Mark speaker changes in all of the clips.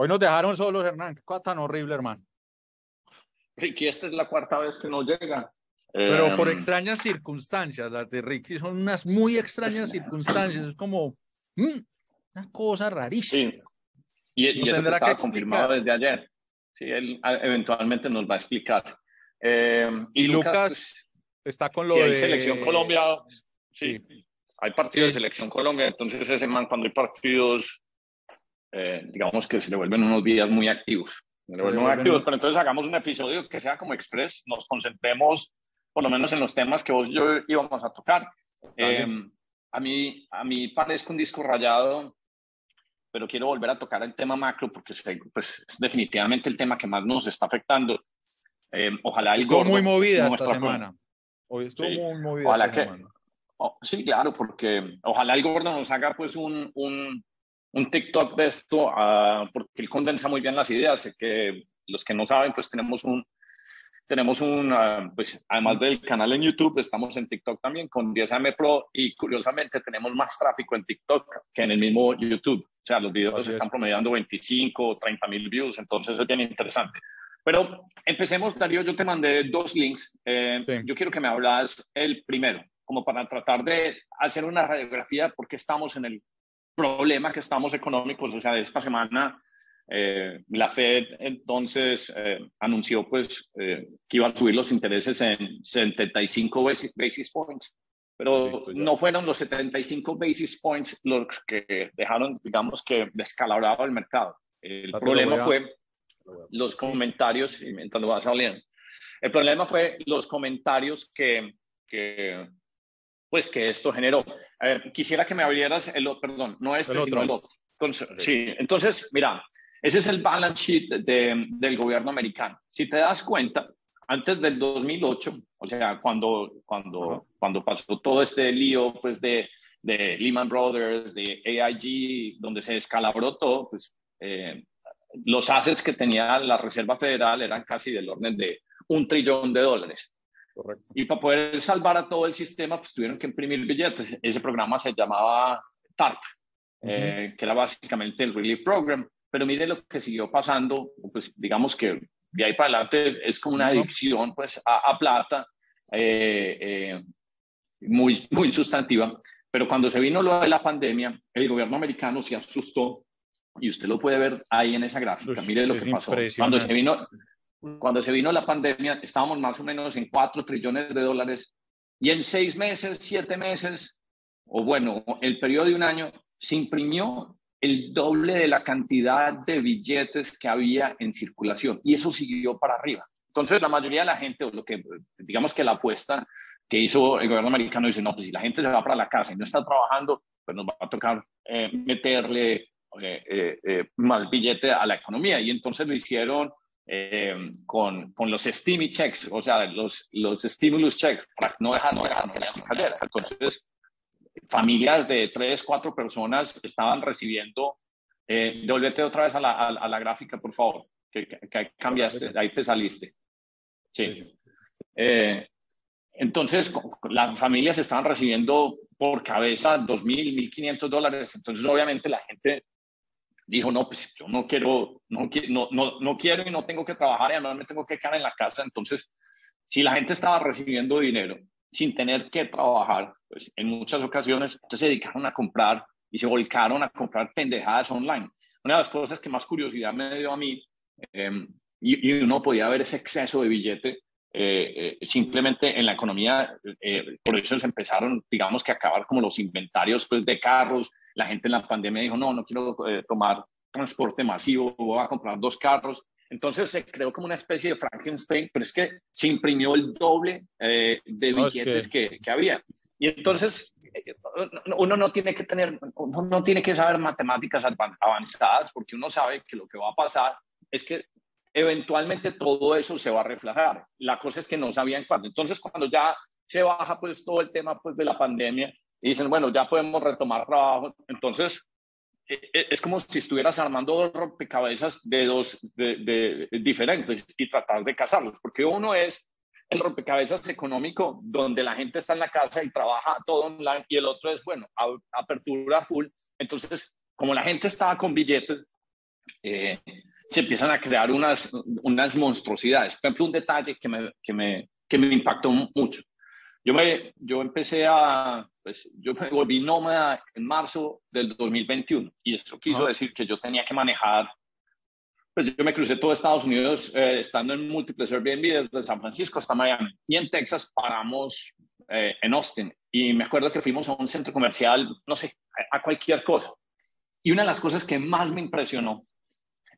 Speaker 1: Hoy nos dejaron solos, Hernán. Qué cosa tan horrible, hermano.
Speaker 2: Ricky, esta es la cuarta vez que no llega.
Speaker 1: Pero por
Speaker 2: Em,
Speaker 1: extrañas circunstancias, las de Ricky son unas muy extrañas circunstancias. Es como mm, una cosa rarísima.
Speaker 2: Sí. Y, y eso que
Speaker 1: tendrá que
Speaker 2: estaba confirmado desde ayer. Sí, él ah, eventualmente nos va a explicar. Em,
Speaker 1: Y Lucas
Speaker 2: pues,
Speaker 1: Está con lo
Speaker 2: si hay
Speaker 1: de
Speaker 2: selección Colombia, sí,
Speaker 1: Sí.
Speaker 2: hay partidos
Speaker 1: Sí.
Speaker 2: de selección Colombia, entonces ese man cuando hay partidos, eh, digamos que se le vuelven unos días muy activos. Se vuelven
Speaker 1: vuelven
Speaker 2: activos, pero entonces hagamos un episodio que sea como express, nos concentremos por lo menos en los temas que vos y yo íbamos a tocar. Eh, a, mí, a mí parezco un disco rayado, pero quiero volver a tocar el tema macro porque pues, es definitivamente el tema que más nos está afectando. Eh, ojalá el
Speaker 1: Estuvo
Speaker 2: gordo,
Speaker 1: muy movida esta semana. Hoy estuvo
Speaker 2: Sí.
Speaker 1: muy movida
Speaker 2: Ojalá
Speaker 1: esta
Speaker 2: que-
Speaker 1: semana.
Speaker 2: Oh, sí, claro, porque ojalá el gordo nos haga pues un, un, un TikTok de esto, ah, porque él condensa muy bien las ideas. Que los que no saben, pues tenemos un, tenemos un, ah, pues además del canal en YouTube, estamos en TikTok también con 10M Pro y curiosamente tenemos más tráfico en TikTok que en el mismo YouTube. O sea, los videos
Speaker 1: Así es.
Speaker 2: están promediando 25 o 30 mil views, entonces es bien interesante. Pero empecemos, Darío, yo te mandé dos links. Eh,
Speaker 1: Sí.
Speaker 2: Yo quiero que me hablas el primero, como para tratar de hacer una radiografía de por qué estamos en el problema que estamos económicos. O sea, esta semana eh, la Fed entonces eh, anunció pues eh, que iba a subir los intereses en 75 basis, basis points, pero no fueron los 75 basis points los que dejaron, digamos que descalabrado el mercado. El
Speaker 1: lo
Speaker 2: problema
Speaker 1: voy a-
Speaker 2: fue los comentarios, y mientras lo vas saliendo, el problema fue los comentarios que, que, pues que esto generó. A ver, quisiera que me abrieras el otro, perdón, no este,
Speaker 1: El
Speaker 2: sino
Speaker 1: otro.
Speaker 2: el otro. Entonces, sí, entonces, mira, ese es el balance sheet de- del gobierno americano. Si te das cuenta, antes del 2008, o sea, cuando, cuando,
Speaker 1: Ajá.
Speaker 2: cuando pasó todo este lío, pues, de, de Lehman Brothers, de AIG, donde se descalabró todo, pues, eh, los assets que tenía la Reserva Federal eran casi del orden de un trillón de dólares.
Speaker 1: Correcto.
Speaker 2: Y para poder salvar a todo el sistema, pues tuvieron que imprimir billetes. Ese programa se llamaba TARP, eh, que era básicamente el Relief Program. Pero mire lo que siguió pasando, pues digamos que de ahí para adelante es como una adicción pues, a, a plata eh, eh, muy, muy sustantiva. Pero cuando se vino lo de la pandemia, el gobierno americano se asustó y usted lo puede ver ahí en esa gráfica. Mire lo
Speaker 1: es
Speaker 2: que pasó. Cuando se vino, cuando se vino la pandemia, estábamos más o menos en 4 trillones de dólares y en seis meses, siete meses, o bueno, el periodo de un año, se imprimió el doble de la cantidad de billetes que había en circulación y eso siguió para arriba. Entonces, la mayoría de la gente, o lo que digamos que la apuesta que hizo el gobierno americano dice, no, pues si la gente se va para la casa y no está trabajando, pues nos va a tocar eh, meterle eh, eh, eh, más billete a la economía. Y entonces lo hicieron eh, con, con los stimmy checks, o sea, los, los stimulus checks, para no dejar, no dejar, no dejar. Entonces, familias de tres, cuatro personas estaban recibiendo. Eh, devuélvete otra vez a la, a, a la gráfica, por favor, que, que, que cambiaste, ahí te saliste. Sí. Eh, entonces, las familias estaban recibiendo por cabeza 2.000, 1.500 dólares. Entonces, obviamente, la gente dijo, no, pues yo no quiero, no, no, no, no quiero y no tengo que trabajar y además me tengo que quedar en la casa. Entonces, si la gente estaba recibiendo dinero sin tener que trabajar, pues en muchas ocasiones se dedicaron a comprar y se volcaron a comprar pendejadas online. Una de las cosas que más curiosidad me dio a mí, eh, y, y, uno podía ver ese exceso de billete eh, eh, simplemente en la economía, eh, por eso se empezaron, digamos que a acabar como los inventarios pues, de carros. La gente en la pandemia dijo, no, no quiero tomar transporte masivo, voy a comprar dos carros. Entonces se creó como una especie de Frankenstein, pero es que se imprimió el doble de billetes
Speaker 1: es que-
Speaker 2: que... Que, había. Y entonces uno no tiene que tener, uno no tiene que saber matemáticas avan- avanzadas porque uno sabe que lo que va a pasar es que eventualmente todo eso se va a reflejar. La cosa es que no sabían cuándo. Entonces cuando ya se baja pues todo el tema pues de la pandemia y dicen, bueno, ya podemos retomar trabajo, entonces eh, eh, es como si estuvieras armando dos rompecabezas de dos de, de diferentes y tratar de casarlos, porque uno es el rompecabezas económico donde la gente está en la casa y trabaja todo online y el otro es, bueno, apertura full. Entonces, como la gente estaba con billetes, eh, se empiezan a crear unas, unas monstruosidades. Por ejemplo, un detalle que me, que me, que me impactó mucho. Yo, me, yo empecé a, pues, yo me volví nómada en marzo del 2021 y eso quiso decir que yo tenía que manejar, pues yo me crucé todo Estados Unidos eh, estando en múltiples Airbnb desde San Francisco hasta Miami y en Texas paramos eh, en Austin y me acuerdo que fuimos a un centro comercial, no sé, a cualquier cosa. Y una de las cosas que más me impresionó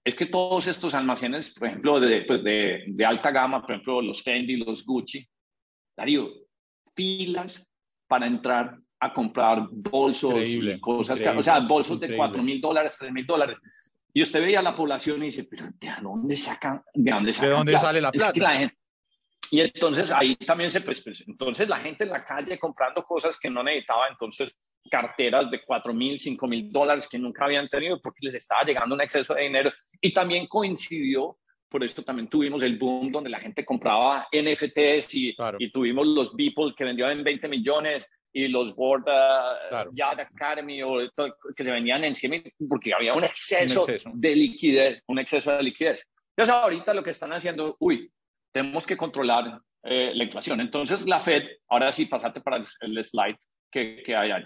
Speaker 2: es que todos estos almacenes, por ejemplo, de, pues de, de, alta gama, por ejemplo, los Fendi, los Gucci, Darío, filas para entrar a comprar bolsos y cosas, o sea, bolsos de 4 mil dólares, 3 mil dólares. Y usted veía a la población y dice, pero ¿de dónde sacan? ¿De dónde, sacan
Speaker 1: ¿De dónde sale la plata?
Speaker 2: y entonces ahí también se, pues, pues, entonces la gente en la calle comprando cosas que no necesitaba, entonces carteras de 4 mil, 5 mil dólares que nunca habían tenido porque les estaba llegando un exceso de dinero. Y también coincidió, por esto también tuvimos el boom donde la gente compraba NFTs y, y tuvimos los Beeple que vendían en 20 millones y los Board uh, Yacht Academy o que se vendían en 100 mil porque había un exceso, de liquidez, un exceso de liquidez. Entonces ahorita lo que están haciendo, uy, tenemos que controlar eh, la inflación. Entonces, la Fed, ahora sí, pasate para el, slide que, que, hay ahí.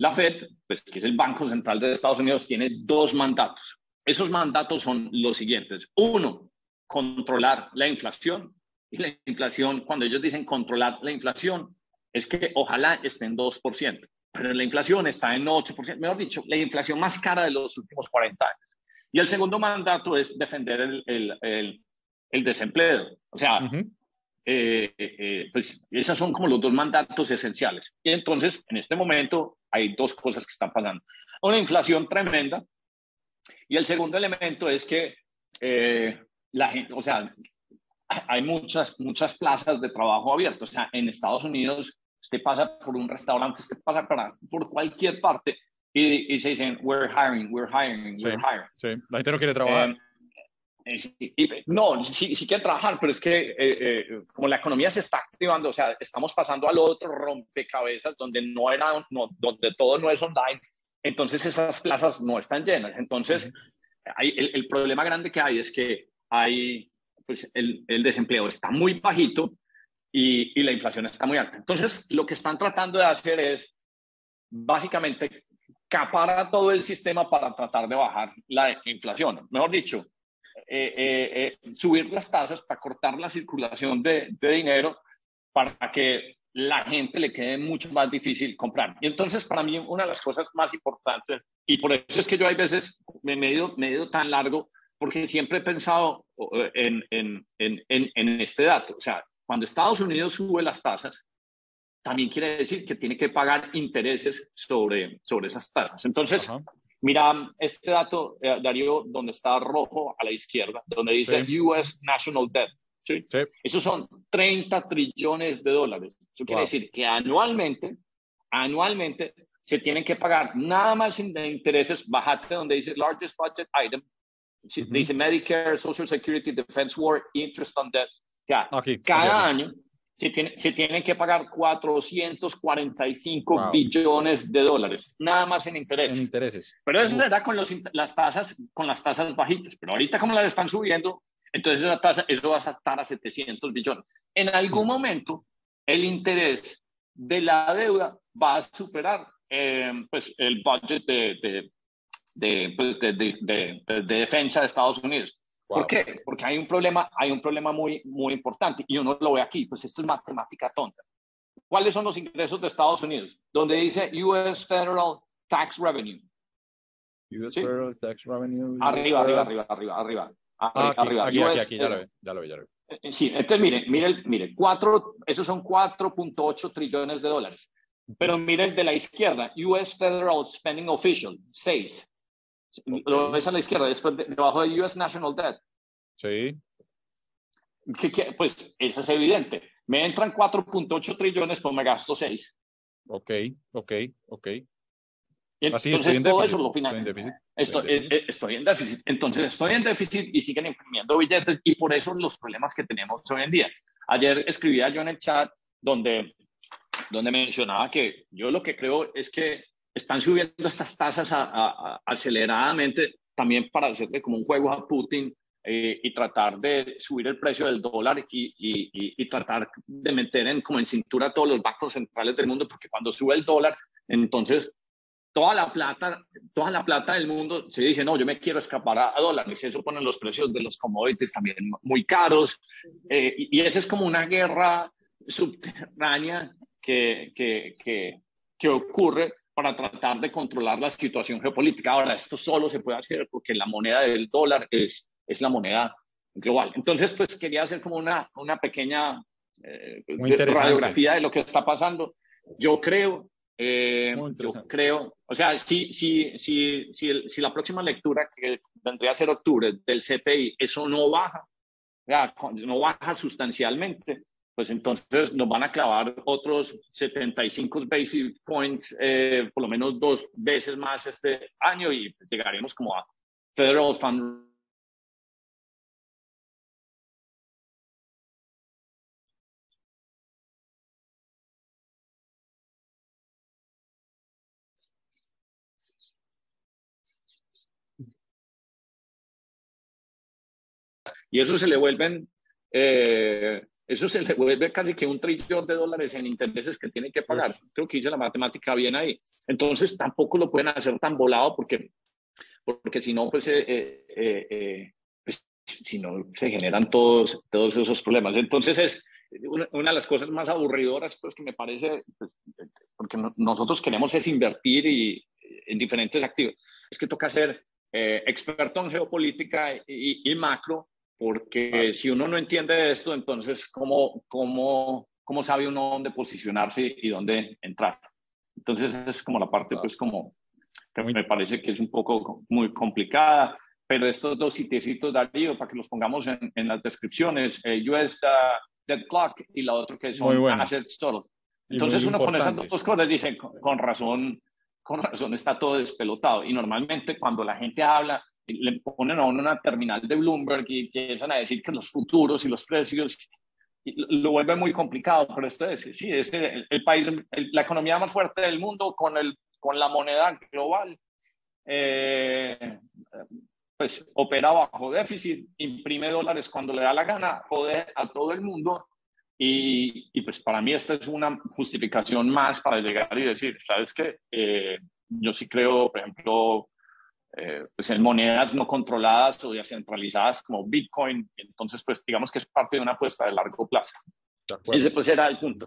Speaker 2: La Fed, pues, que es el Banco Central de Estados Unidos, tiene dos mandatos. Esos mandatos son los siguientes. Uno, controlar la inflación. Y la inflación, cuando ellos dicen controlar la inflación, es que ojalá esté en 2%, pero la inflación está en 8%, mejor dicho, la inflación más cara de los últimos 40 años. Y el segundo mandato es defender el, el, el desempleo. O sea, eh, eh, pues esos son como los dos mandatos esenciales. Y entonces, en este momento, hay dos cosas que están pasando. Una inflación tremenda. Y el segundo elemento es que eh, la gente, o sea, hay muchas, muchas plazas de trabajo abiertas. O sea, en Estados Unidos, usted pasa por un restaurante, usted pasa para, por cualquier parte y, se dicen, we're hiring, we're hiring, we're hiring.
Speaker 1: Sí, la gente no quiere trabajar.
Speaker 2: No, sí, sí quieren trabajar, pero es que eh, eh, como la economía se está activando, o sea, estamos pasando al otro rompecabezas donde no era, no, donde todo no es online, entonces esas plazas no están llenas. Entonces, hay, el, problema grande que hay es que hay, pues el, el desempleo está muy bajito y, y, la inflación está muy alta. Entonces, lo que están tratando de hacer es básicamente capar a todo el sistema para tratar de bajar la inflación. Mejor dicho, eh, eh, eh, subir las tasas para cortar la circulación de, de, dinero para que la gente le quede mucho más difícil comprar. Y entonces, para mí, una de las cosas más importantes, y por eso es que yo hay veces me he ido, me he tan largo, porque siempre he pensado en, en, en, en, este dato. O sea, cuando Estados Unidos sube las tasas, también quiere decir que tiene que pagar intereses sobre, sobre esas tasas. Entonces, Mira este dato, eh, Darío, donde está rojo a la izquierda, donde dice US National Debt. ¿sí? Esos son 30 trillones de dólares. Eso quiere decir que anualmente, anualmente se tienen que pagar nada más de intereses, bajate donde dice largest budget item, dice Medicare, Social Security, Defense War, interest on debt. O sea, cada año se, tiene, se tienen que pagar 445 billones de dólares, nada más en intereses.
Speaker 1: En intereses.
Speaker 2: Pero eso era con los, las tasas, con las tasas bajitas. Pero ahorita como las están subiendo, entonces esa tasa, eso va a estar a 700 billones. En algún momento, el interés de la deuda va a superar eh, pues, el budget de, de, de, pues, de, de, defensa de Estados Unidos. ¿Por qué? Porque hay un problema, hay un problema muy, muy importante y uno lo ve aquí, pues esto es matemática tonta. ¿Cuáles son los ingresos de Estados Unidos? Donde dice US Federal Tax Revenue.
Speaker 1: US Federal Tax Revenue.
Speaker 2: Arriba, arriba, arriba, arriba, arriba.
Speaker 1: Ah, arriba. Aquí, aquí, aquí, ya lo ve, ya lo ve, ya lo
Speaker 2: ve. Eh, sí, entonces mire, mire, mire, cuatro, esos son 4.8 trillones de dólares. Pero mire el de la izquierda, US Federal Spending Official, 6. Lo ves a la izquierda, debajo de US National Debt.
Speaker 1: Sí.
Speaker 2: ¿Qué, pues eso es evidente. Me entran 4.8 trillones, pues me gasto 6.
Speaker 1: Ok, ok, ok.
Speaker 2: Y entonces todo eso lo financia. Estoy, eh, eh, estoy, en déficit. Entonces estoy en déficit y siguen imprimiendo billetes y por eso los problemas que tenemos hoy en día. Ayer escribía yo en el chat donde, donde mencionaba que yo lo que creo es que están subiendo estas tasas aceleradamente también para hacerle como un juego a Putin eh, y tratar de subir el precio del dólar y, y, y, tratar de meter en, como en cintura a todos los bancos centrales del mundo, porque cuando sube el dólar, entonces toda la plata, toda la plata del mundo se dice, no, yo me quiero escapar a, dólares, y eso pone los precios de los commodities también muy caros, eh, y, esa es como una guerra subterránea que, que, que, que ocurre para tratar de controlar la situación geopolítica. Ahora, esto solo se puede hacer porque la moneda del dólar es, es la moneda global. Entonces, pues quería hacer como una, una pequeña eh, radiografía de lo que está pasando. Yo creo, eh, yo creo, o sea, si, si, si, si, si la próxima lectura, que vendría a ser octubre, del CPI, eso no baja, no baja sustancialmente, pues entonces nos van a clavar otros 75 basic points, eh, por lo menos dos veces más este año y llegaremos como a Federal Fund y eso se le vuelven eh, eso se le vuelve casi que un trillón de dólares en intereses que tienen que pagar. Creo que hice la matemática bien ahí. Entonces tampoco lo pueden hacer tan volado porque, porque si no, pues, eh, eh, eh, pues, si no, se generan todos, todos esos problemas. Entonces es una, de las cosas más aburridoras pues, que me parece, pues, porque nosotros queremos es invertir y, en diferentes activos. Es que toca ser experto en geopolítica y, y macro porque si uno no entiende esto, entonces, ¿cómo, cómo, cómo sabe uno dónde posicionarse y dónde entrar? Entonces, es como la parte, pues, como que me parece que es un poco muy complicada, pero estos dos sitiecitos, Darío, para que los pongamos en, en las descripciones, eh, US Dead Clock y la otra que son Assets Total. Entonces, uno con esas dos cosas dice, con razón, con razón está todo despelotado. Y normalmente cuando la gente habla le ponen a uno una terminal de Bloomberg y empiezan a decir que los futuros y los precios lo vuelve muy complicado, pero esto es, sí, es el, país, la economía más fuerte del mundo con, el, con la moneda global, eh, pues opera bajo déficit, imprime dólares cuando le da la gana, jode a todo el mundo y, y pues para mí esta es una justificación más para llegar y decir, ¿sabes qué? Eh, yo sí creo, por ejemplo, pues en monedas no controladas o descentralizadas como Bitcoin. Entonces, pues digamos que es parte de una apuesta de largo plazo. Ese pues era el punto.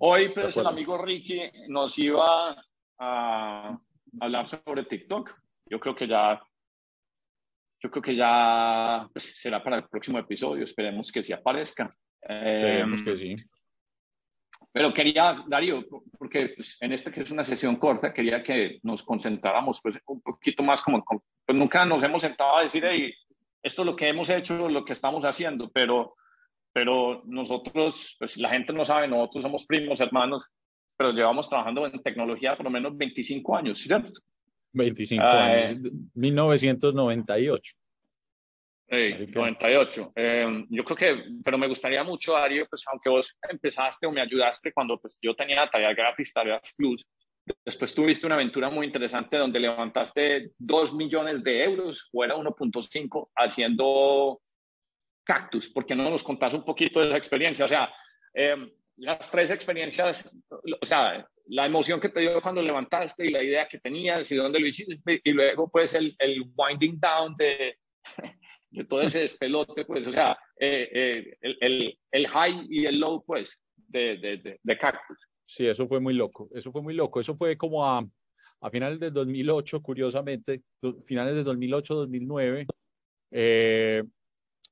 Speaker 2: Hoy pues el amigo Ricky nos iba a hablar sobre TikTok. Yo creo que ya, yo creo que ya pues, será para el próximo episodio. Esperemos que sí aparezca.
Speaker 1: Esperemos que sí.
Speaker 2: Pero quería, Darío, porque pues, en este que es una sesión corta, quería que nos concentráramos pues, un poquito más como, pues nunca nos hemos sentado a decir, hey, esto es lo que hemos hecho, lo que estamos haciendo, pero, pero nosotros, pues la gente no sabe, nosotros somos primos, hermanos, pero llevamos trabajando en tecnología por lo menos 25 años, ¿cierto?
Speaker 1: 25 años, 1998.
Speaker 2: 98. Eh, yo creo que, pero me gustaría mucho, Darío, pues aunque vos empezaste o me ayudaste cuando pues, yo tenía tarea gratis, tareas plus, después tuviste una aventura muy interesante donde levantaste 2 millones de euros o era 1.5 haciendo cactus. ¿Por qué no nos contás un poquito de esa experiencia? O sea, em, las tres experiencias, o sea, la emoción que te dio cuando levantaste y la idea que tenías y dónde lo hiciste y luego pues el, el winding down de de todo ese despelote, pues, o sea, eh, eh, el, el, el, high y el low, pues, de, de, de, Cactus.
Speaker 1: Sí, eso fue muy loco, eso fue muy loco, eso fue como a, a finales de 2008, curiosamente, finales de 2008, 2009, eh,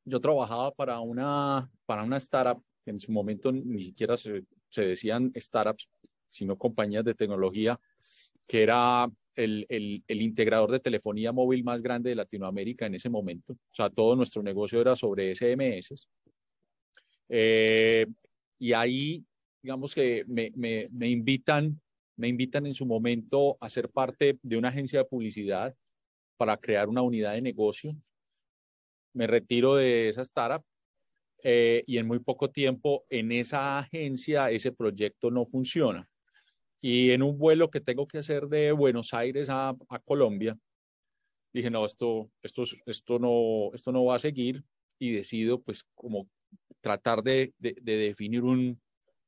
Speaker 1: yo trabajaba para una, para una startup, que en su momento ni siquiera se, se decían startups, sino compañías de tecnología, que era el, el, el, integrador de telefonía móvil más grande de Latinoamérica en ese momento. O sea, todo nuestro negocio era sobre SMS. Eh, y ahí, digamos que me, me, me, invitan, me invitan en su momento a ser parte de una agencia de publicidad para crear una unidad de negocio. Me retiro de esa startup eh, y en muy poco tiempo en esa agencia ese proyecto no funciona y en un vuelo que tengo que hacer de Buenos Aires a, a Colombia, dije, no, esto, esto, esto, no, esto no va a seguir y decido pues como tratar de, de, definir un,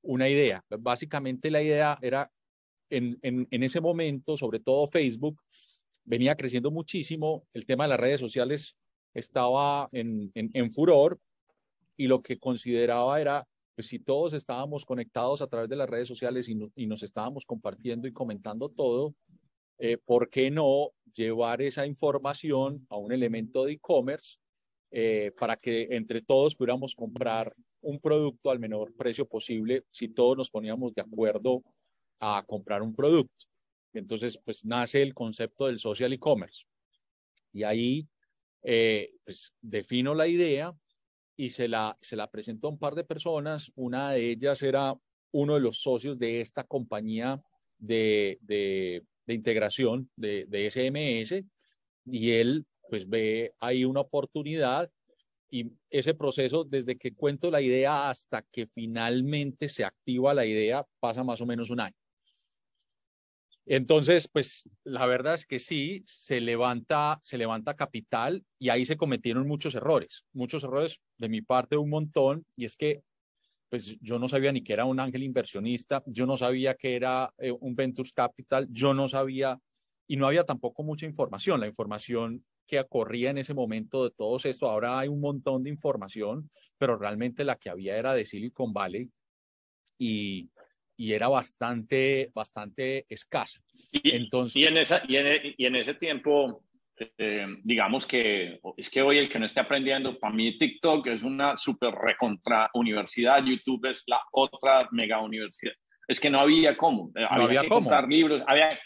Speaker 1: una idea. Básicamente la idea era, en, en, en ese momento, sobre todo Facebook, venía creciendo muchísimo, el tema de las redes sociales estaba en, en furor y lo que consideraba era pues si todos estábamos conectados a través de las redes sociales y, y nos estábamos compartiendo y comentando todo, eh, ¿por qué no llevar esa información a un elemento de e-commerce eh, para que entre todos pudiéramos comprar un producto al menor precio posible si todos nos poníamos de acuerdo a comprar un producto? Entonces, pues nace el concepto del social e-commerce. Y ahí, eh, pues defino la idea y se la, se la presentó a un par de personas. Una de ellas era uno de los socios de esta compañía de, de, integración de, de, SMS y él pues ve ahí una oportunidad y ese proceso desde que cuento la idea hasta que finalmente se activa la idea pasa más o menos un año. Entonces, pues la verdad es que sí, se levanta, se levanta capital y ahí se cometieron muchos errores, muchos errores de mi parte un montón, y es que pues yo no sabía ni que era un ángel inversionista, yo no sabía que era eh, un Ventures Capital, yo no sabía y no había tampoco mucha información, la información que corría en ese momento de todo esto, ahora hay un montón de información, pero realmente la que había era de Silicon Valley y, y era bastante, bastante escasa.
Speaker 2: Y, Entonces, y, en, esa, y, en, y en ese tiempo, eh, digamos que es que hoy el que no esté aprendiendo, para mí TikTok es una super recontra universidad, YouTube es la otra mega universidad. Es que no había cómo.
Speaker 1: Eh, no había,
Speaker 2: que
Speaker 1: cómo.
Speaker 2: comprar libros, había,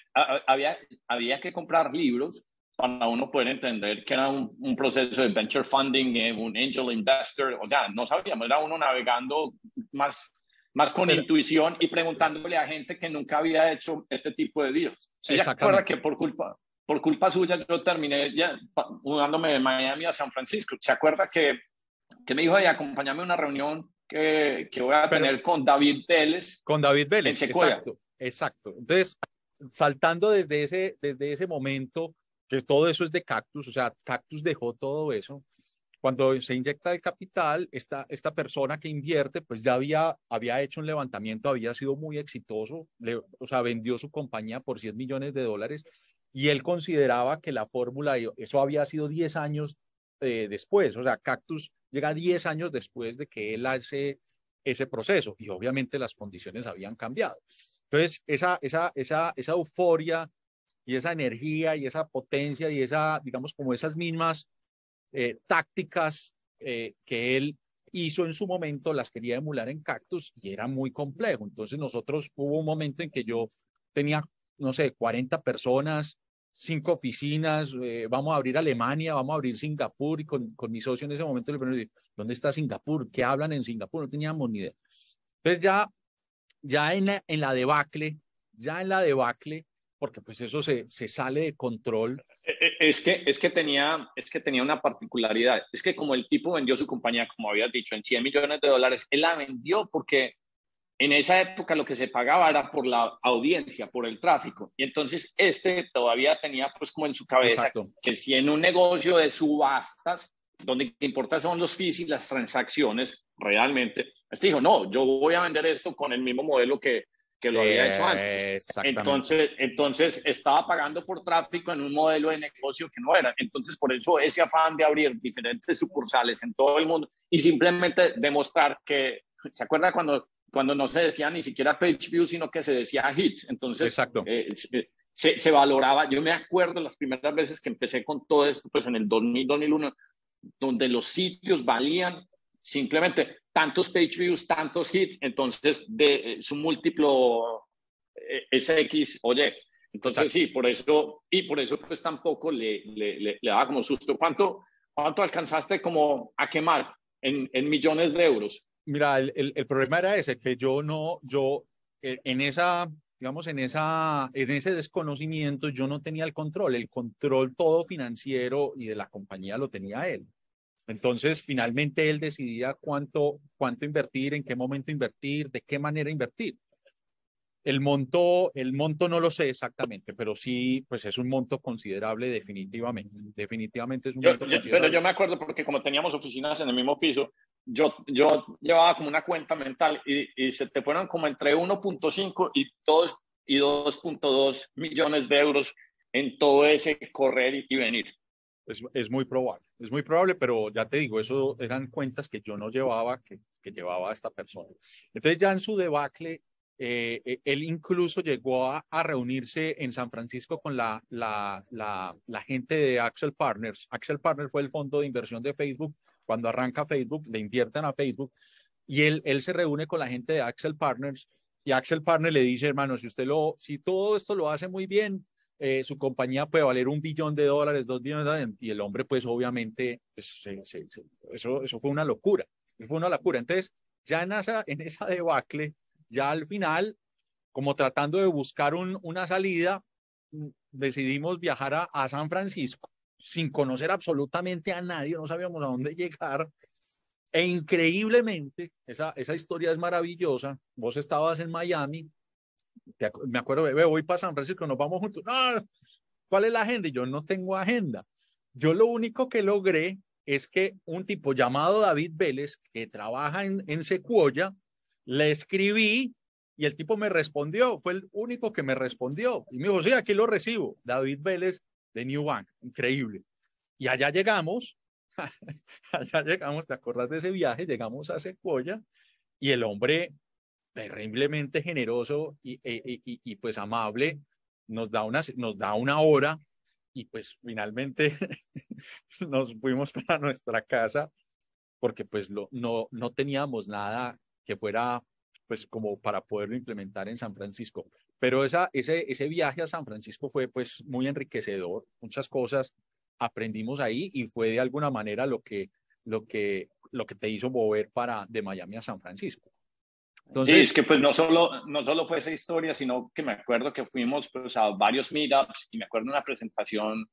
Speaker 2: había, había que comprar libros para uno poder entender que era un, un, proceso de venture funding, eh, un angel investor, o sea, no sabíamos, era uno navegando más más con Pero, intuición y preguntándole a gente que nunca había hecho este tipo de deals. ¿Se acuerda que por culpa, por culpa suya yo terminé ya mudándome de Miami a San Francisco? ¿Se acuerda que, que me dijo, de acompáñame a una reunión que, que voy a Pero, tener con David Vélez?
Speaker 1: Con David Vélez, exacto, exacto. Entonces, saltando desde ese, desde ese momento, que todo eso es de Cactus, o sea, Cactus dejó todo eso, cuando se inyecta el capital, esta, esta persona que invierte, pues ya había, había hecho un levantamiento, había sido muy exitoso, le, o sea, vendió su compañía por 100 millones de dólares y él consideraba que la fórmula, eso había sido 10 años eh, después, o sea, Cactus llega 10 años después de que él hace ese proceso y obviamente las condiciones habían cambiado. Entonces, esa, esa, esa, esa euforia y esa energía y esa potencia y esa, digamos, como esas mismas eh, tácticas eh, que él hizo en su momento, las quería emular en Cactus y era muy complejo. Entonces nosotros hubo un momento en que yo tenía, no sé, 40 personas, cinco oficinas, eh, vamos a abrir Alemania, vamos a abrir Singapur y con, con mi socio en ese momento le pregunté, ¿dónde está Singapur? ¿Qué hablan en Singapur? No teníamos ni idea. Entonces ya, ya en la, en la debacle, ya en la debacle, porque pues eso se, se sale de control.
Speaker 2: Es que, es, que tenía, es que tenía una particularidad, es que como el tipo vendió su compañía, como habías dicho, en 100 millones de dólares, él la vendió porque en esa época lo que se pagaba era por la audiencia, por el tráfico. Y entonces este todavía tenía pues como en su cabeza Exacto. que si en un negocio de subastas, donde lo que importa son los fees y las transacciones realmente, este dijo, no, yo voy a vender esto con el mismo modelo que, que lo había hecho antes. Entonces, entonces estaba pagando por tráfico en un modelo de negocio que no era. Entonces, por eso ese afán de abrir diferentes sucursales en todo el mundo y simplemente demostrar que, ¿se acuerda cuando, cuando no se decía ni siquiera page view, sino que se decía hits? Entonces,
Speaker 1: Exacto.
Speaker 2: Eh, se, se, valoraba. Yo me acuerdo las primeras veces que empecé con todo esto, pues en el 2000, 2001, donde los sitios valían simplemente tantos page views, tantos hits, entonces de eh, su múltiplo eh, SX, oye, entonces Exacto. sí, por eso, y por eso pues tampoco le, le, le, le daba como susto. ¿Cuánto, ¿Cuánto alcanzaste como a quemar en, en millones de euros?
Speaker 1: Mira, el, el, el, problema era ese, que yo no, yo eh, en esa, digamos, en, esa, en ese desconocimiento yo no tenía el control, el control todo financiero y de la compañía lo tenía él. Entonces, finalmente él decidía cuánto, cuánto invertir, en qué momento invertir, de qué manera invertir. El monto, el monto no lo sé exactamente, pero sí, pues es un monto considerable definitivamente. Definitivamente es un monto considerable.
Speaker 2: Pero yo me acuerdo porque como teníamos oficinas en el mismo piso, yo, yo llevaba como una cuenta mental y, y se te fueron como entre 1.5 y, y 2.2 millones de euros en todo ese correr y venir.
Speaker 1: Es, es, muy probable, es muy probable, pero ya te digo, eso eran cuentas que yo no llevaba, que, que llevaba esta persona. Entonces ya en su debacle, eh, eh, él incluso llegó a, reunirse en San Francisco con la, la, la, la, gente de Axel Partners. Axel Partners fue el fondo de inversión de Facebook. Cuando arranca Facebook, le invierten a Facebook y él, él se reúne con la gente de Axel Partners y Axel Partners le dice, hermano, si usted lo, si todo esto lo hace muy bien, eh, su compañía puede valer un billón de dólares, dos billones de dólares, y el hombre, pues obviamente, pues, eso, eso fue una locura, fue una locura. Entonces, ya en esa, en esa debacle, ya al final, como tratando de buscar un, una salida, decidimos viajar a, a, San Francisco sin conocer absolutamente a nadie, no sabíamos a dónde llegar. E increíblemente, esa, esa historia es maravillosa. Vos estabas en Miami, me acuerdo, bebé, voy para San Francisco, nos vamos juntos. No, ¿cuál es la agenda? Y yo no tengo agenda. Yo lo único que logré es que un tipo llamado David Vélez, que trabaja en, en Secuoya, le escribí y el tipo me respondió, fue el único que me respondió. Y me dijo, sí, aquí lo recibo. David Vélez de New Bank, increíble. Y allá llegamos, allá llegamos, ¿te acuerdas de ese viaje? Llegamos a Secuoya y el hombre terriblemente generoso y, y, y, y, pues amable, nos da, una, nos da una hora y pues finalmente nos fuimos para nuestra casa porque pues lo, no, no teníamos nada que fuera pues como para poderlo implementar en San Francisco. Pero esa, ese, ese viaje a San Francisco fue pues muy enriquecedor, muchas cosas aprendimos ahí y fue de alguna manera lo que, lo que, lo que te hizo mover para de Miami a San Francisco.
Speaker 2: Entonces, sí, es que pues no solo, no solo fue esa historia, sino que me acuerdo que fuimos pues, a varios meetups y me acuerdo una presentación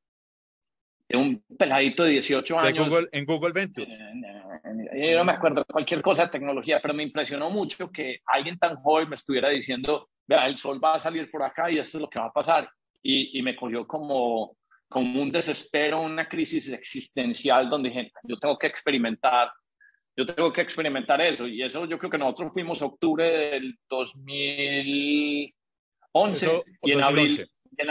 Speaker 2: de un peladito de 18 años.
Speaker 1: De Google, en Google Ventures.
Speaker 2: Eh, yo no me acuerdo cualquier cosa de tecnología, pero me impresionó mucho que alguien tan joven me estuviera diciendo, vea, el sol va a salir por acá y esto es lo que va a pasar. Y, y me cogió como, como un desespero, una crisis existencial donde dije, yo tengo que experimentar yo tengo que experimentar eso. Y eso yo creo que nosotros fuimos octubre del 2011 eso, y, en abril, y, en,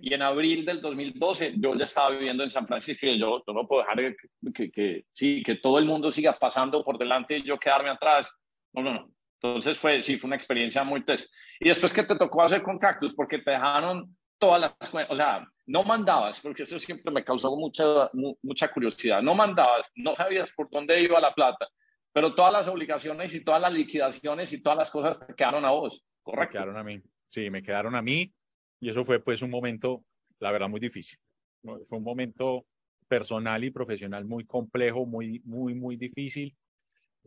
Speaker 2: y, en, abril del 2012 yo ya estaba viviendo en San Francisco y yo, yo no puedo dejar que, que, que, sí, que todo el mundo siga pasando por delante y yo quedarme atrás. No, no, no. Entonces fue, sí, fue una experiencia muy test. Y después, ¿qué te tocó hacer con Cactus? Porque te dejaron todas las, o sea, no mandabas, porque eso siempre me causó mucha, mucha curiosidad, no mandabas, no sabías por dónde iba la plata, pero todas las obligaciones y todas las liquidaciones y todas las cosas te quedaron a vos, ¿correcto?
Speaker 1: Me quedaron a mí, sí, me quedaron a mí y eso fue pues un momento, la verdad, muy difícil. Fue un momento personal y profesional muy complejo, muy, muy, muy difícil.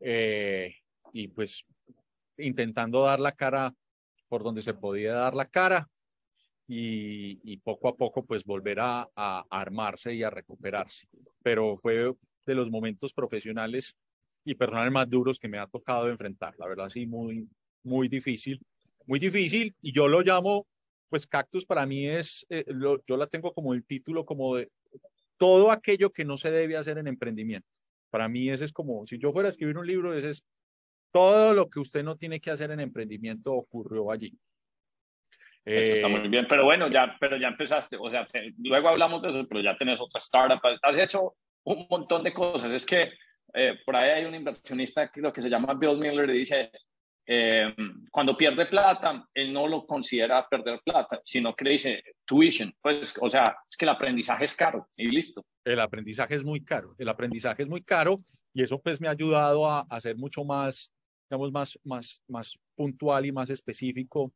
Speaker 1: Eh, y pues intentando dar la cara por donde se podía dar la cara, y, poco a poco pues volver a, armarse y a recuperarse. Pero fue de los momentos profesionales y personales más duros que me ha tocado enfrentar, la verdad sí, muy, muy difícil, muy difícil y yo lo llamo, pues Cactus para mí es, eh, yo la tengo como el título como de todo aquello que no se debe hacer en emprendimiento. Para mí ese es como, si yo fuera a escribir un libro, ese es todo lo que usted no tiene que hacer en emprendimiento ocurrió allí.
Speaker 2: Eso está muy bien, pero bueno, ya, pero ya empezaste, o sea, te, luego hablamos de eso, pero ya tenés otra startup, has hecho un montón de cosas. Es que eh, por ahí hay un inversionista que lo que se llama Bill Miller y dice, eh, cuando pierde plata, él no lo considera perder plata, sino que le dice tuition, pues, o sea, es que el aprendizaje es caro y listo.
Speaker 1: El aprendizaje es muy caro, el aprendizaje es muy caro y eso pues me ha ayudado a, a ser mucho más, digamos, más, más, más puntual y más específico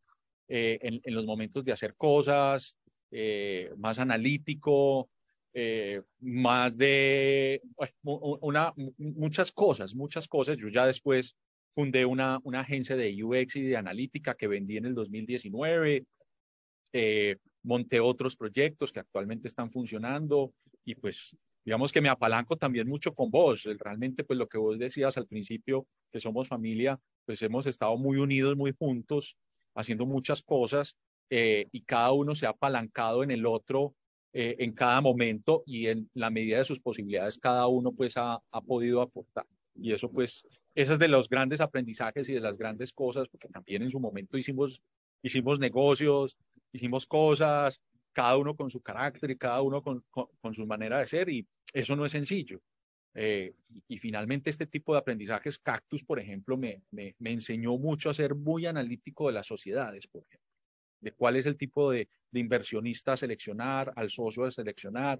Speaker 1: eh, en, en, los momentos de hacer cosas, eh, más analítico, eh, más de una, muchas cosas, muchas cosas. Yo ya después fundé una, una agencia de UX y de analítica que vendí en el 2019. monté otros proyectos que actualmente están funcionando y pues digamos que me apalanco también mucho con vos. Realmente pues lo que vos decías al principio, que somos familia, pues hemos estado muy unidos, muy juntos haciendo muchas cosas eh, y cada uno se ha apalancado en el otro eh, en cada momento y en la medida de sus posibilidades cada uno pues ha, ha podido aportar. Y eso pues, eso es de los grandes aprendizajes y de las grandes cosas, porque también en su momento hicimos, hicimos negocios, hicimos cosas, cada uno con su carácter y cada uno con, con, su manera de ser y eso no es sencillo. Eh, y, finalmente este tipo de aprendizajes, Cactus, por ejemplo, me, me, me, enseñó mucho a ser muy analítico de las sociedades, por ejemplo, de cuál es el tipo de, de inversionista a seleccionar, al socio a seleccionar.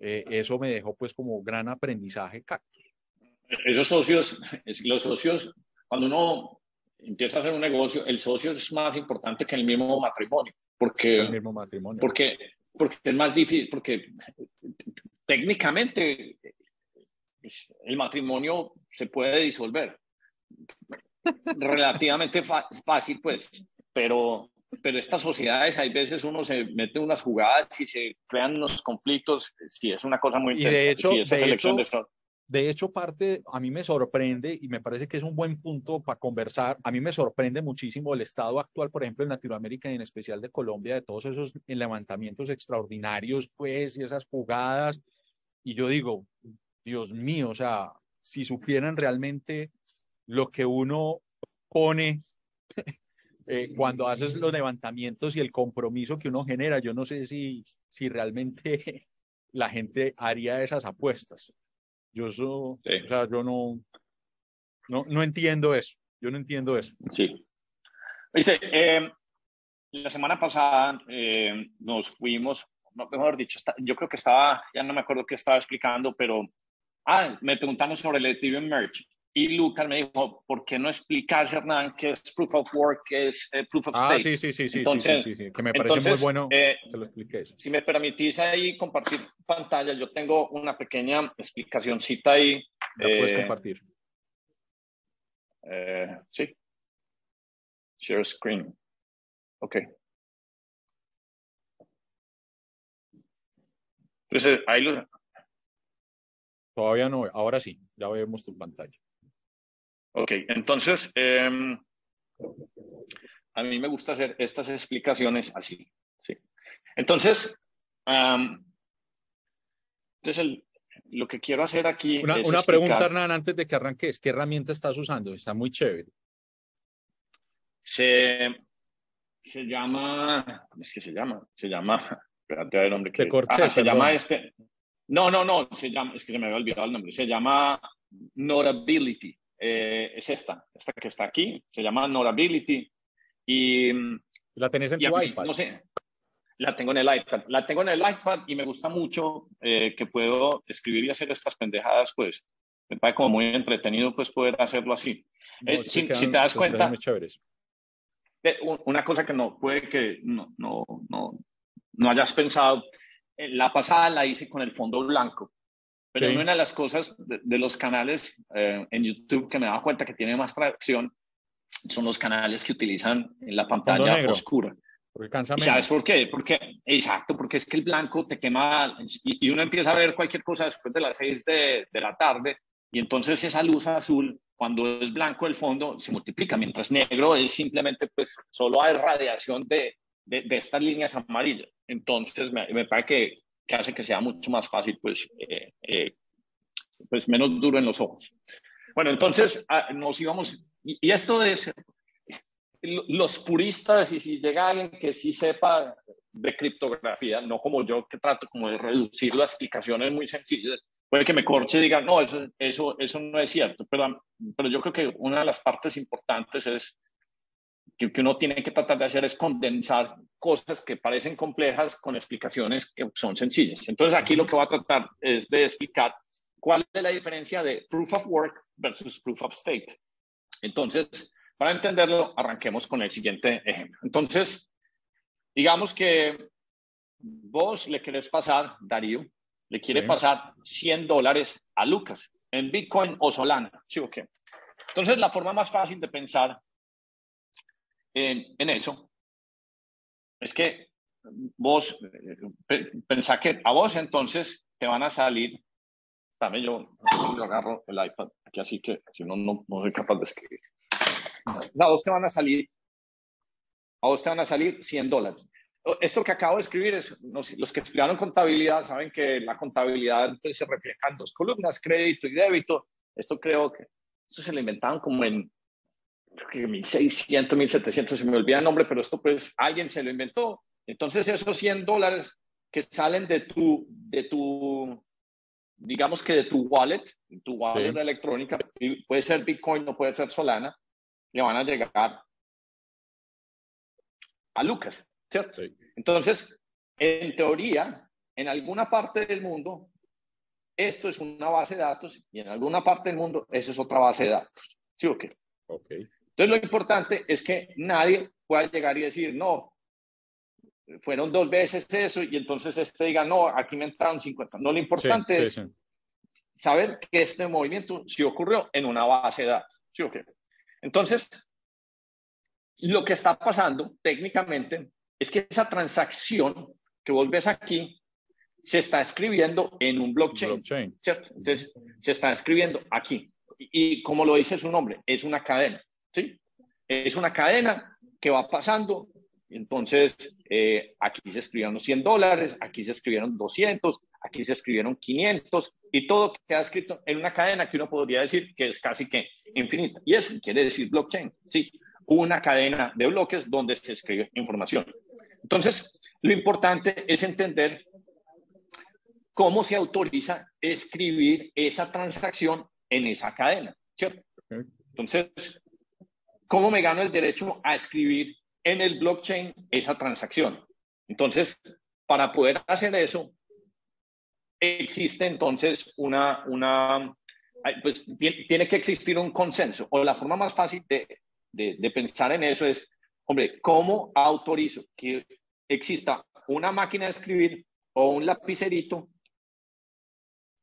Speaker 1: Eh, eso me dejó pues como gran aprendizaje Cactus.
Speaker 2: Esos socios, los socios, cuando uno empieza a hacer un negocio, el socio es más importante que el mismo matrimonio. Porque,
Speaker 1: el mismo matrimonio.
Speaker 2: Porque, porque es más difícil, porque técnicamente el matrimonio se puede disolver. Relativamente fácil, pues, pero, pero estas sociedades, hay veces uno se mete unas jugadas y se crean unos conflictos. Sí, es una cosa muy
Speaker 1: interesante. de hecho, de hecho, de de hecho, parte, a mí me sorprende y me parece que es un buen punto para conversar. A mí me sorprende muchísimo el estado actual, por ejemplo, en Latinoamérica y en especial de Colombia, de todos esos levantamientos extraordinarios, pues, y esas jugadas. Y yo digo, Dios mío, o sea, si supieran realmente lo que uno pone eh, cuando haces los levantamientos y el compromiso que uno genera, yo no sé si, si realmente la gente haría esas apuestas. Yo, o sea, yo no, no, no entiendo eso. Yo no entiendo eso.
Speaker 2: Sí. Dice, eh, la semana pasada eh, nos fuimos, no, mejor dicho, yo creo que estaba, ya no me acuerdo qué estaba explicando, pero ah, me preguntaron sobre el Ethereum Merge. Y Lucas me dijo, ¿por qué no explicas, Hernán, qué es Proof of Work, qué es eh, Proof of ah, Stake?
Speaker 1: Ah, sí, sí, sí, sí, entonces, sí, sí, sí, que me parece muy bueno eh,
Speaker 2: lo expliqué. Si me permitís ahí compartir pantalla, yo tengo una pequeña explicación,cita ahí.
Speaker 1: ¿La puedes eh, compartir?
Speaker 2: Eh, sí. Share screen. Ok. Entonces, ahí lo...
Speaker 1: Todavía no, ahora sí, ya vemos tu pantalla.
Speaker 2: Ok, entonces, em, a mí me gusta hacer estas explicaciones así. ¿sí? Entonces, entonces lo que quiero hacer aquí.
Speaker 1: Una, una pregunta, Hernán, antes de que arranques: ¿qué herramienta estás usando? Está muy chévere.
Speaker 2: Se, se llama. ¿Cómo es que se llama? Se llama. Espérate a ver, hombre. Que,
Speaker 1: ah,
Speaker 2: se llama este. No, no, no. Se llama, es que se me había olvidado el nombre. Se llama Notability. Eh, es esta, esta que está aquí, se llama Notability. Y,
Speaker 1: ¿La tenés en tu iPad?
Speaker 2: No sé, la tengo en el iPad. La tengo en el iPad y me gusta mucho eh, que puedo escribir y hacer estas pendejadas, pues me parece como muy entretenido pues poder hacerlo así. Eh, si, te das cuenta, una cosa que no puede que no, no, no, no hayas pensado, la pasada la hice con el fondo blanco. Pero una de las cosas de, los canales eh, en YouTube que me dado cuenta que tiene más tracción son los canales que utilizan en la pantalla oscura.
Speaker 1: Porque cansa
Speaker 2: ¿Sabes por qué? Porque, exacto, porque es que el blanco te quema y, uno empieza a ver cualquier cosa después de las seis de, de, la tarde y entonces esa luz azul, cuando es blanco el fondo, se multiplica, mientras negro es simplemente pues solo hay radiación de, de, de estas líneas amarillas. Entonces me, me parece que que hace que sea mucho más fácil, pues, eh, eh, pues menos duro en los ojos. Bueno, entonces ah, nos íbamos, y, esto es, los puristas, y si llega alguien que sí sepa de criptografía, no como yo que trato como de reducir las explicaciones muy sencillas, puede que me corche y diga, no, eso, eso, eso no es cierto, pero, pero yo creo que una de las partes importantes es que, que uno tiene que tratar de hacer es condensar cosas que parecen complejas con explicaciones que son sencillas. Entonces aquí lo que voy a tratar es de explicar cuál es la diferencia de proof of work versus proof of stake. Entonces, para entenderlo, arranquemos con el siguiente ejemplo. Entonces, digamos que vos le querés pasar, Darío, le quiere pasar 100 dólares a Lucas en Bitcoin o Solana. ¿Sí o qué? Entonces, la forma más fácil de pensar en, eso es que vos eh, pensá que a vos entonces te van a salir, también yo, yo agarro el iPad aquí así que si no, no, no soy capaz de escribir. A vos te van a salir a vos te van a salir 100 dólares. Esto que acabo de escribir es, los que estudiaron contabilidad saben que la contabilidad pues, se refleja en dos columnas, crédito y débito. Esto creo que, esto se lo inventaron como en 1600, 1700, se me olvida el nombre, pero esto pues alguien se lo inventó. Entonces esos 100 dólares que salen de tu, de tu, digamos que de tu wallet, tu wallet electrónica, puede ser Bitcoin, no puede ser Solana, le van a llegar a Lucas, ¿cierto? Entonces, en teoría, en alguna parte del mundo, esto es una base de datos y en alguna parte del mundo, eso es otra base de datos. ¿Sí o qué?
Speaker 1: Okay.
Speaker 2: Entonces, lo importante es que nadie pueda llegar y decir, no, fueron dos veces eso y entonces este diga, no, aquí me entraron 50. No, lo importante es saber que este movimiento sí ocurrió en una base de datos. ¿Sí o qué? Entonces, lo que está pasando técnicamente es que esa transacción que vos ves aquí se está escribiendo en un blockchain, ¿cierto? Entonces, se está escribiendo aquí. Y, como lo dice su nombre, es una cadena, ¿sí? Es una cadena que va pasando. Entonces, eh, aquí se escribieron 100 dólares, aquí se escribieron 200, aquí se escribieron 500 y todo queda escrito en una cadena que uno podría decir que es casi que infinita. Y eso quiere decir blockchain, ¿sí? Una cadena de bloques donde se escribe información. Entonces, lo importante es entender cómo se autoriza escribir esa transacción en esa cadena, ¿cierto? Entonces, ¿cómo me gano el derecho a escribir en el blockchain esa transacción? Entonces, para poder hacer eso, existe entonces una, una pues tiene que existir un consenso, o la forma más fácil de, de, de pensar en eso es, hombre, ¿cómo autorizo que exista una máquina de escribir o un lapicerito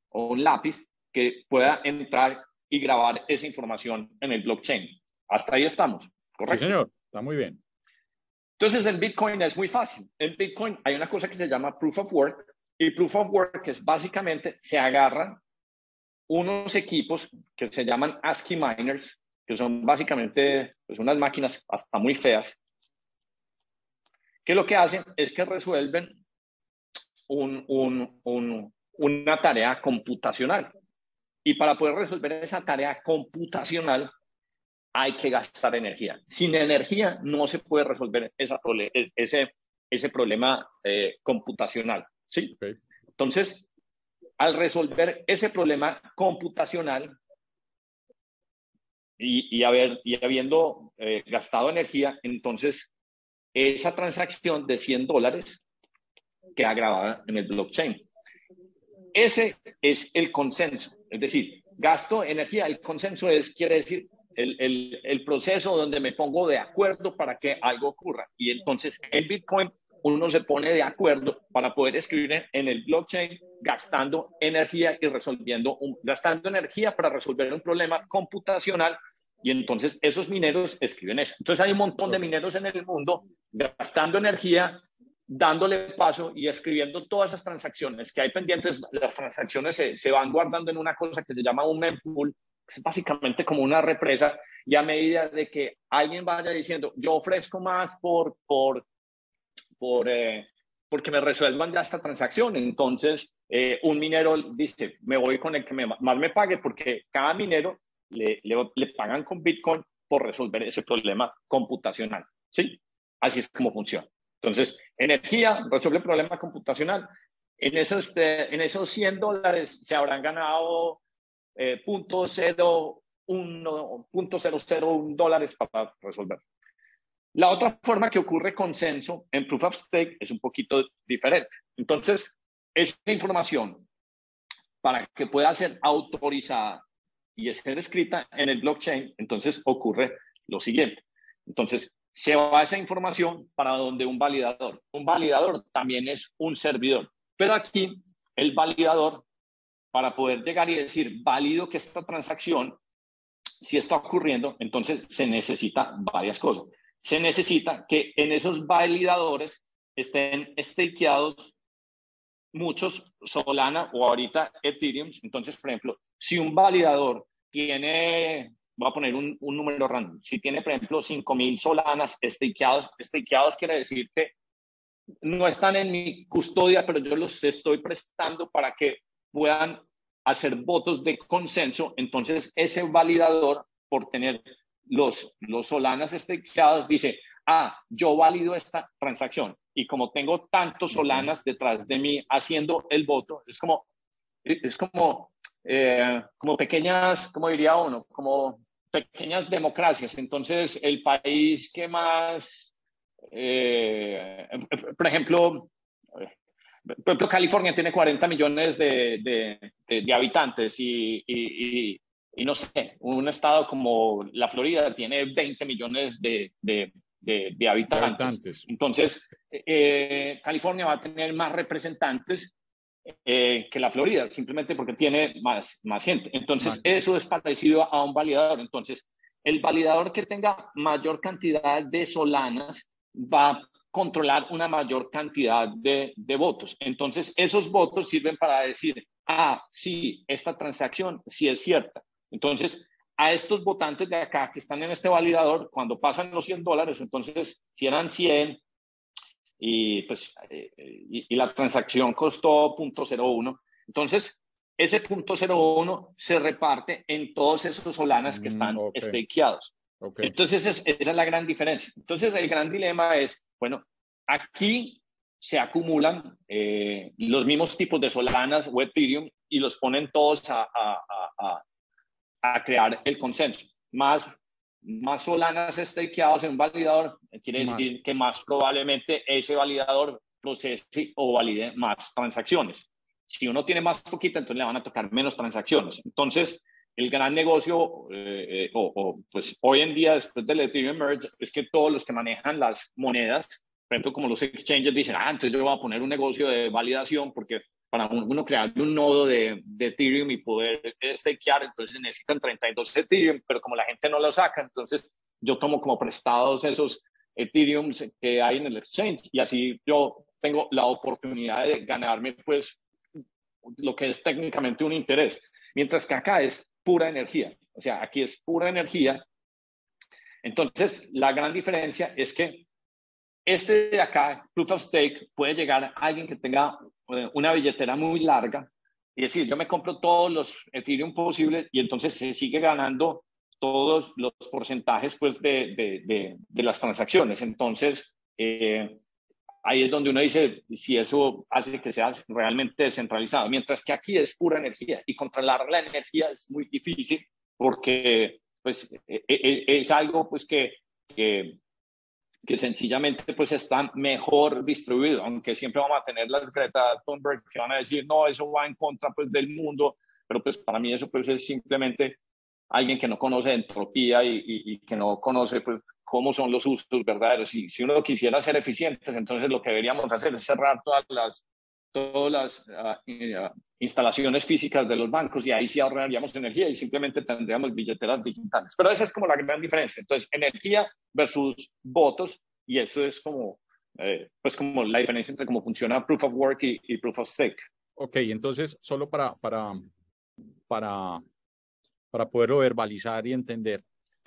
Speaker 2: o un lápiz que pueda entrar y grabar esa información en el blockchain. Hasta ahí estamos, ¿correcto?
Speaker 1: Sí, señor, está muy bien.
Speaker 2: Entonces, en Bitcoin es muy fácil. En Bitcoin hay una cosa que se llama Proof of Work y Proof of Work es básicamente se agarran unos equipos que se llaman ASCII miners, que son básicamente pues, unas máquinas hasta muy feas, que lo que hacen es que resuelven un, un, un, una tarea computacional. Y para poder resolver esa tarea computacional hay que gastar energía. Sin energía no se puede resolver esa, e, ese, ese problema eh, computacional. ¿sí? Entonces, al resolver ese problema computacional y, y, haber, y habiendo eh, gastado energía, entonces esa transacción de 100 dólares queda grabada en el blockchain. Ese es el consenso, es decir, gasto energía. El consenso es, quiere decir, el, el, el, proceso donde me pongo de acuerdo para que algo ocurra. Y entonces en Bitcoin uno se pone de acuerdo para poder escribir en el blockchain gastando energía y resolviendo, un, gastando energía para resolver un problema computacional. Y entonces esos mineros escriben eso. Entonces hay un montón de mineros en el mundo gastando energía dándole paso y escribiendo todas esas transacciones que hay pendientes. Las transacciones se, se van guardando en una cosa que se llama un mempool, es básicamente como una represa, y a medida de que alguien vaya diciendo, yo ofrezco más por, por, por, eh, porque me resuelvan ya esta transacción, entonces eh, un minero dice, me voy con el que me, más me pague, porque cada minero le, le, pagan con Bitcoin por resolver ese problema computacional. ¿Sí? Así es como funciona. Entonces, energía resuelve el problema computacional. En esos, eh, en esos 100 dólares se habrán ganado eh, 0.001 dólares para resolver. La otra forma que ocurre consenso en Proof of Stake es un poquito diferente. Entonces, esa información, para que pueda ser autorizada y ser escrita en el blockchain, entonces ocurre lo siguiente. Entonces, se va esa información para donde un validador. Un validador también es un servidor. Pero aquí el validador, para poder llegar y decir, válido que esta transacción, si está ocurriendo, entonces se necesita varias cosas. Se necesita que en esos validadores estén stakeados muchos Solana o ahorita Ethereum. Entonces, por ejemplo, si un validador tiene voy a poner un, un número random, si tiene, por ejemplo, 5.000 solanas stakeados, stakeados quiere decir que no están en mi custodia, pero yo los estoy prestando para que puedan hacer votos de consenso. Entonces, ese validador, por tener los, los solanas stakeados, dice, ah, yo valido esta transacción. Y como tengo tantos solanas detrás de mí haciendo el voto, es como, es como, eh, como pequeñas, como diría uno, como pequeñas democracias. Entonces, el país que más, eh, por ejemplo, por ejemplo, California tiene 40 millones de, de, habitantes y, y, y, no sé, un estado como la Florida tiene 20 millones de, habitantes. Entonces, eh, California va a tener más representantes eh, que la Florida, simplemente porque tiene más, más gente. Entonces, eso es parecido a un validador. Entonces, el validador que tenga mayor cantidad de solanas va a controlar una mayor cantidad de, de, votos. Entonces, esos votos sirven para decir, ah, sí, esta transacción sí es cierta. Entonces, a estos votantes de acá que están en este validador, cuando pasan los 100 dólares, entonces, si eran 100 y, pues, eh, y, la transacción costó 0.01, entonces, ese 0.01 se reparte en todos esos solanas que mm, están okay. Entonces, esa es la gran diferencia. Entonces, el gran dilema es, bueno, aquí se acumulan eh, los mismos tipos de Solanas o Ethereum y los ponen todos a, a, a, crear el consenso. Más, más Solanas stakeados en un validador quiere decir que más probablemente ese validador procese o valide más transacciones. Si uno tiene más poquita, entonces le van a tocar menos transacciones. Entonces, el gran negocio, eh, eh, o, pues hoy en día, después del Ethereum Merge, es que todos los que manejan las monedas, por ejemplo, como los exchanges dicen, ah, entonces yo voy a poner un negocio de validación porque para uno crear un nodo de, de Ethereum y poder stakear, entonces necesitan 32 Ethereum, pero como la gente no lo saca, entonces yo tomo como prestados esos Ethereum que hay en el exchange y así yo tengo la oportunidad de ganarme pues lo que es técnicamente un interés. Mientras que acá es pura energía. O sea, aquí es pura energía. Entonces, la gran diferencia es que este de acá, Proof of Stake, puede llegar a alguien que tenga eh, una billetera muy larga y decir, yo me compro todos los Ethereum posibles y entonces se sigue ganando todos los porcentajes pues, de, de, de, las transacciones. Entonces, eh, ahí es donde uno dice si eso hace que sea realmente descentralizado, mientras que aquí es pura energía y controlar la energía es muy difícil porque pues, e, e, e, es algo pues, que, que, que, sencillamente pues, está mejor distribuido, aunque siempre vamos a tener las Greta Thunberg que van a decir, no, eso va en contra pues, del mundo, pero pues para mí eso pues, es simplemente alguien que no conoce entropía y, y, y que no conoce pues, cómo son los usos verdaderos. Y si uno quisiera ser eficiente, entonces lo que deberíamos hacer es cerrar todas las, todas las ah, instalaciones físicas de los bancos y ahí sí ahorraríamos energía y simplemente tendríamos billeteras digitales. Pero esa es como la gran diferencia. Entonces, energía versus votos y eso es como, eh, pues como la diferencia entre cómo funciona Proof of Work y, y Proof of Stake.
Speaker 1: Ok, entonces, solo para, para, para, para poderlo verbalizar y entender,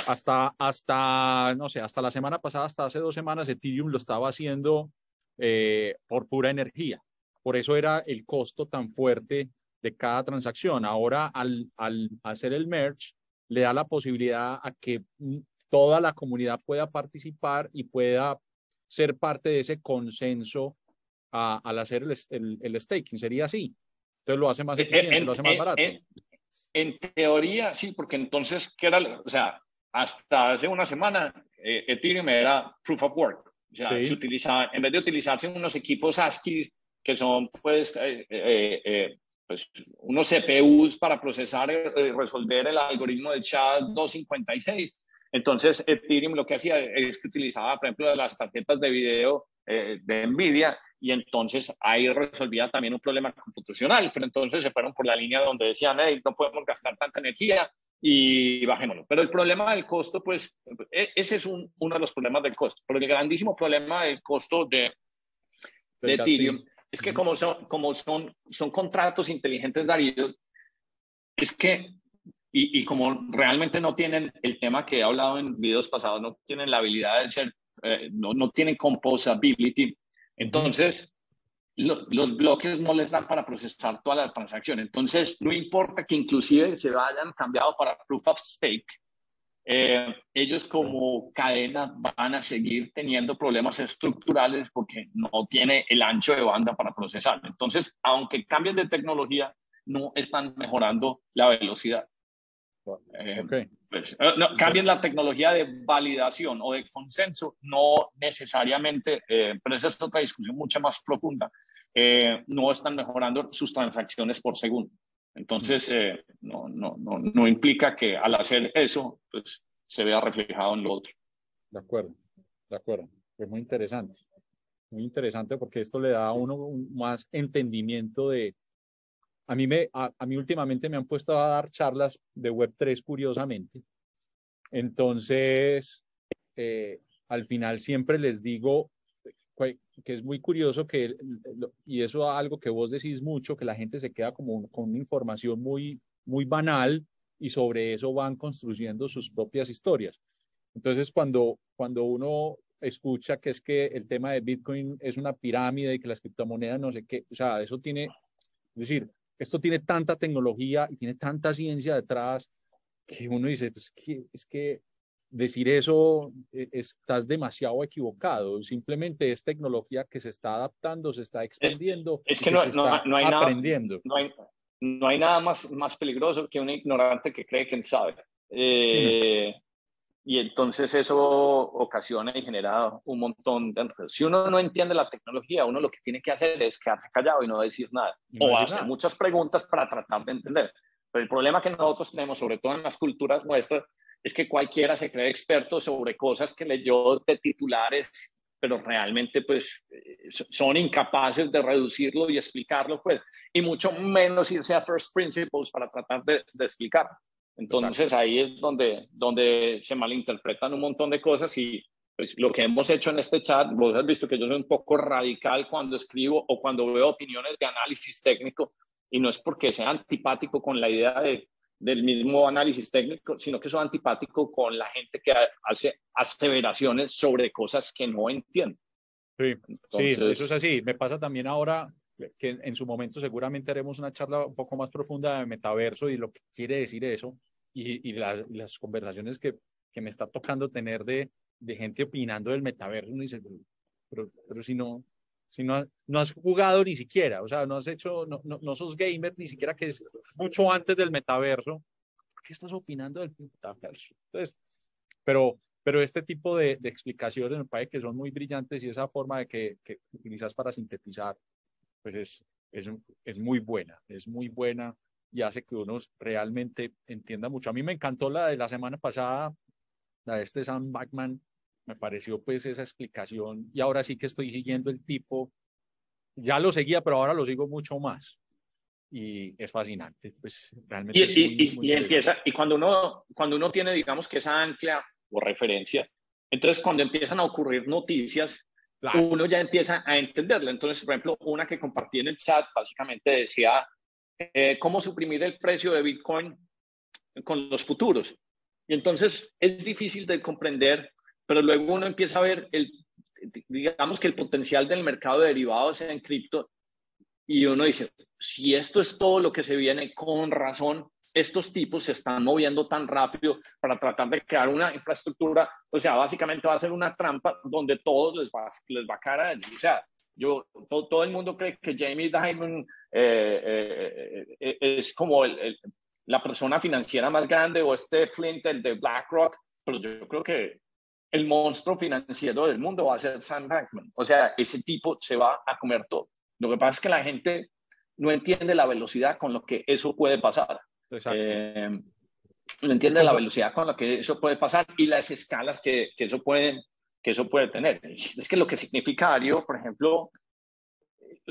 Speaker 1: hasta, hasta, no sé, hasta la semana pasada, hasta hace dos semanas, Ethereum lo estaba haciendo eh, por pura energía. Por eso era el costo tan fuerte de cada transacción. Ahora, al, al hacer el merge, le da la posibilidad a que mm, toda la comunidad pueda participar y pueda ser parte de ese consenso al hacer el, el, staking. Sería así. Entonces lo hace más eficiente, lo hace más barato.
Speaker 2: En, teoría, sí, porque entonces, ¿qué era? O sea, hasta hace una semana eh, Ethereum era proof of work. O sea, se utiliza, en vez de utilizarse unos equipos ASCII que son pues, eh, eh, pues unos CPUs para procesar y resolver el algoritmo de SHA-256, entonces Ethereum lo que hacía es que utilizaba, por ejemplo, las tarjetas de video de NVIDIA y entonces ahí resolvía también un problema computacional, pero entonces se fueron por la línea donde decían, hey, no podemos gastar tanta energía, y bajémoslo. Pero el problema del costo, pues, e, ese es un, uno de los problemas del costo. Pero el grandísimo problema del costo de, de Ethereum es que como son, como son, son contratos inteligentes, Darío, es que y, y, como realmente no tienen el tema que he hablado en videos pasados, no tienen la habilidad de ser, eh, no, no tienen composability, entonces los bloques no les dan para procesar toda la transacción. Entonces, no importa que inclusive se vayan cambiado para proof of stake, eh, ellos como cadena van a seguir teniendo problemas estructurales porque no tiene el ancho de banda para procesar. Entonces, aunque cambien de tecnología, no están mejorando la velocidad. Eh, pues, eh, no, cambien la tecnología de validación o de consenso, no necesariamente, pero esa es otra discusión mucho más profunda. Eh, no están mejorando sus transacciones por segundo. Entonces, eh, no, no, no, no, implica que al hacer eso, pues se vea reflejado en lo otro.
Speaker 1: De acuerdo, de acuerdo. Es muy interesante. Muy interesante porque esto le da a uno un más entendimiento de... A mí, me, a, mí últimamente me han puesto a dar charlas de Web3 curiosamente. Entonces, eh, al final siempre les digo, que es muy curioso que, y eso es algo que vos decís mucho, que la gente se queda como con una información muy, muy banal y sobre eso van construyendo sus propias historias. Entonces, cuando, cuando uno escucha que es que el tema de Bitcoin es una pirámide y que las criptomonedas no sé qué, o sea, eso tiene, es decir, esto tiene tanta tecnología y tiene tanta ciencia detrás que uno dice, pues es que decir eso eh, estás demasiado equivocado. Simplemente es tecnología que se está adaptando, se está expandiendo.
Speaker 2: Es que, no, no, hay aprendiendo. Nada, no, hay, nada más, más peligroso que un ignorante que cree que sabe. Eh, y entonces eso ocasiona y genera un montón de... Si uno no entiende la tecnología, uno lo que tiene que hacer es quedarse callado y no decir nada. o hacer muchas preguntas para tratar de entender. Pero el problema que nosotros tenemos, sobre todo en las culturas nuestras, es que cualquiera se cree experto sobre cosas que leyó de titulares, pero realmente pues eh, son incapaces de reducirlo y explicarlo, pues, y mucho menos irse a first principles para tratar de, de explicar. Entonces ahí es donde, donde se malinterpretan un montón de cosas y pues, lo que hemos hecho en este chat, vos has visto que yo soy un poco radical cuando escribo o cuando veo opiniones de análisis técnico y no es porque sea antipático con la idea de del mismo análisis técnico, sino que soy antipático con la gente que hace aseveraciones sobre cosas que no entiende.
Speaker 1: Sí, sí, eso es así. Me pasa también ahora que en su momento seguramente haremos una charla un poco más profunda de metaverso y lo que quiere decir eso y, y las, las, conversaciones que, que me está tocando tener de, de gente opinando del metaverso. Uno dice, pero, pero si no, si no, no has jugado ni siquiera, o sea, no has hecho, no, no, sos gamer ni siquiera que es mucho antes del metaverso, ¿por qué estás opinando del metaverso? Entonces, pero, pero este tipo de, de explicaciones me parece que son muy brillantes y esa forma de que, que utilizas para sintetizar, pues es, es, es muy buena, es muy buena y hace que uno realmente entienda mucho. A mí me encantó la de la semana pasada, la de este Sam Backman, me pareció pues esa explicación y ahora sí que estoy siguiendo el tipo, ya lo seguía, pero ahora lo sigo mucho más y es fascinante, pues realmente.
Speaker 2: Y, empieza, y cuando uno, cuando uno tiene, digamos que esa ancla o referencia, entonces cuando empiezan a ocurrir noticias, uno ya empieza a entenderla. Entonces, por ejemplo, una que compartí en el chat básicamente decía eh, cómo suprimir el precio de Bitcoin con los futuros. Y entonces es difícil de comprender pero luego uno empieza a ver, el, digamos que el potencial del mercado de derivados en cripto y uno dice, si esto es todo lo que se viene, con razón, estos tipos se están moviendo tan rápido para tratar de crear una infraestructura, o sea, básicamente va a ser una trampa donde todos les va, les va a caer. O sea, yo, todo, todo, el mundo cree que Jamie Dimon eh, eh, eh, es como el, la persona financiera más grande o este Flint, el de BlackRock, pero yo creo que el monstruo financiero del mundo va a ser Sam Bankman. O sea, ese tipo se va a comer todo. Lo que pasa es que la gente no entiende la velocidad con lo que eso puede pasar. Eh, no entiende la velocidad con la que eso puede pasar y las escalas que, que, eso, puede, que eso puede tener. Es que lo que significa, Ario, por ejemplo,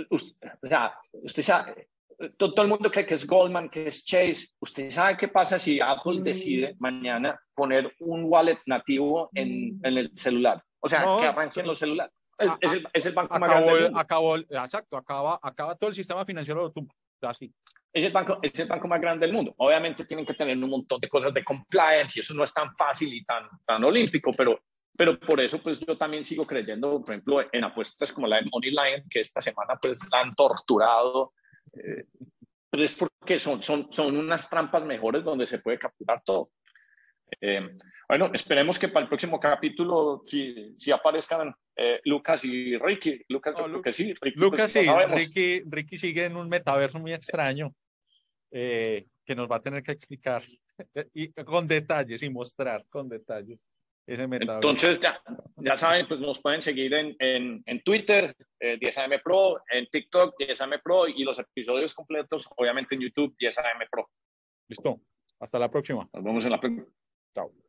Speaker 2: usted, o sea, usted sabe, todo, el mundo cree que es Goldman, que es Chase. ¿Usted sabe qué pasa si Apple decide mm. mañana poner un wallet nativo en, mm. en el celular? O sea, que arranquen los celulares. Es, el, es, el, banco
Speaker 1: acabó, más grande. Acabó, exacto, acaba, acaba todo el sistema financiero así.
Speaker 2: es el banco, es el banco más grande del mundo. Obviamente tienen que tener un montón de cosas de compliance y eso no es tan fácil y tan, tan olímpico, pero, pero por eso pues yo también sigo creyendo, por ejemplo, en apuestas como la de Money Line, que esta semana pues la han torturado. Eh, pero es porque son, son, son unas trampas mejores donde se puede capturar todo. Eh, bueno, esperemos que para el próximo capítulo si, si aparezcan eh, Lucas y Ricky. Lucas,
Speaker 1: No,
Speaker 2: creo que sí. Ricky,
Speaker 1: Lucas
Speaker 2: pues,
Speaker 1: sí,
Speaker 2: no.
Speaker 1: Ricky, Ricky sigue en un metaverso muy extraño eh, que nos va a tener que explicar y, con detalles y mostrar con detalles
Speaker 2: Entonces, ya, ya saben, pues nos pueden seguir en, en, en Twitter, eh, 10AM Pro, en TikTok, 10AM Pro, y los episodios completos, obviamente en YouTube, 10AM Pro.
Speaker 1: Listo. Hasta la próxima.
Speaker 2: Nos vemos en la próxima.
Speaker 1: Chao.